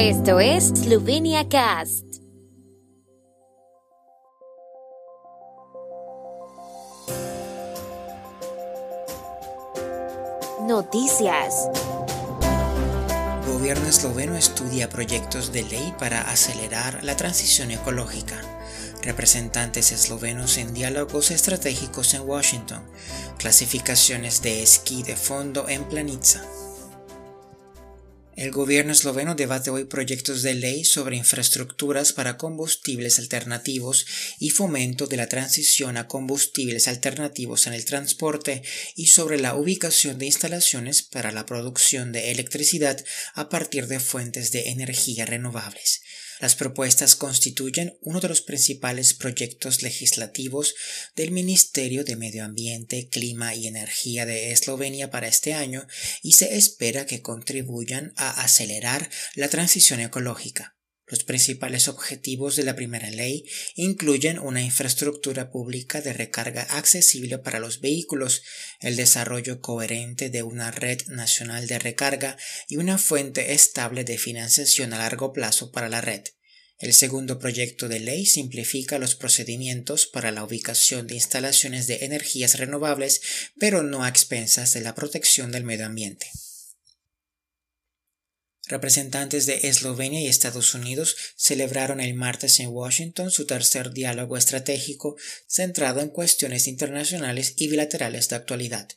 Esto es Slovenia Cast. Noticias. Gobierno esloveno estudia proyectos de ley para acelerar la transición ecológica. Representantes eslovenos en diálogos estratégicos en Washington. Clasificaciones de esquí de fondo en Planitza. El gobierno esloveno debate hoy proyectos de ley sobre infraestructuras para combustibles alternativos y fomento de la transición a combustibles alternativos en el transporte y sobre la ubicación de instalaciones para la producción de electricidad a partir de fuentes de energía renovables. Las propuestas constituyen uno de los principales proyectos legislativos del Ministerio de Medio Ambiente, Clima y Energía de Eslovenia para este año y se espera que contribuyan a acelerar la transición ecológica. Los principales objetivos de la primera ley incluyen una infraestructura pública de recarga accesible para los vehículos, el desarrollo coherente de una red nacional de recarga y una fuente estable de financiación a largo plazo para la red. El segundo proyecto de ley simplifica los procedimientos para la ubicación de instalaciones de energías renovables, pero no a expensas de la protección del medio ambiente. Representantes de Eslovenia y Estados Unidos celebraron el martes en Washington su tercer diálogo estratégico centrado en cuestiones internacionales y bilaterales de actualidad.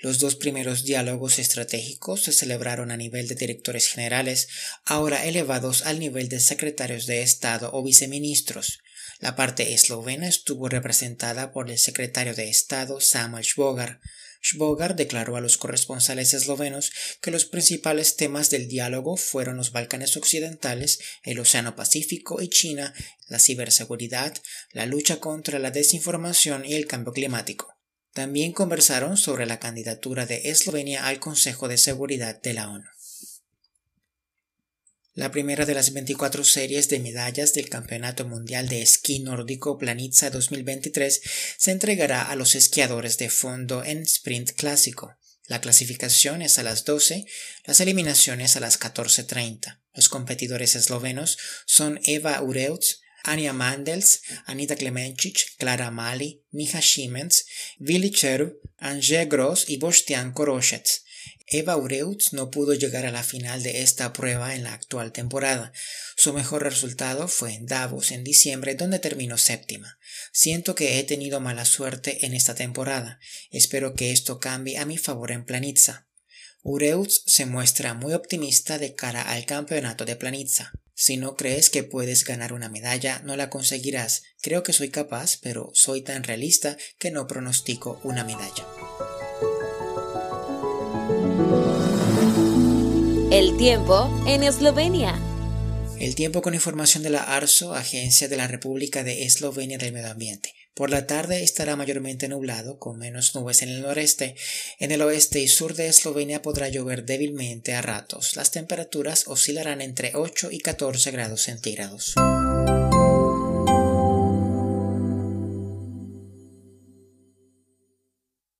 Los dos primeros diálogos estratégicos se celebraron a nivel de directores generales, ahora elevados al nivel de secretarios de Estado o viceministros. La parte eslovena estuvo representada por el secretario de Estado Samuel Šbogar. Šbogar declaró a los corresponsales eslovenos que los principales temas del diálogo fueron los Balcanes Occidentales, el Océano Pacífico y China, la ciberseguridad, la lucha contra la desinformación y el cambio climático. También conversaron sobre la candidatura de Eslovenia al Consejo de Seguridad de la ONU. La primera de las 24 series de medallas del Campeonato Mundial de Esquí Nórdico Planitza 2023 se entregará a los esquiadores de fondo en sprint clásico. La clasificación es a las 12, las eliminaciones a las 14.30. Los competidores eslovenos son Eva Ureutz, Anja Mandels, Anita Klemencic, Clara Mali, Miha Siemens, Willy Cherv, Anže Gross y Bostian Koroshets. Eva Ureutz no pudo llegar a la final de esta prueba en la actual temporada. Su mejor resultado fue en Davos en diciembre, donde terminó séptima. Siento que he tenido mala suerte en esta temporada. Espero que esto cambie a mi favor en Planitza. Ureutz se muestra muy optimista de cara al campeonato de Planitza. Si no crees que puedes ganar una medalla, no la conseguirás. Creo que soy capaz, pero soy tan realista que no pronostico una medalla. El tiempo en Eslovenia. El tiempo con información de la ARSO, Agencia de la República de Eslovenia del Medio Ambiente. Por la tarde estará mayormente nublado, con menos nubes en el noreste. En el oeste y sur de Eslovenia podrá llover débilmente a ratos. Las temperaturas oscilarán entre 8 y 14 grados centígrados.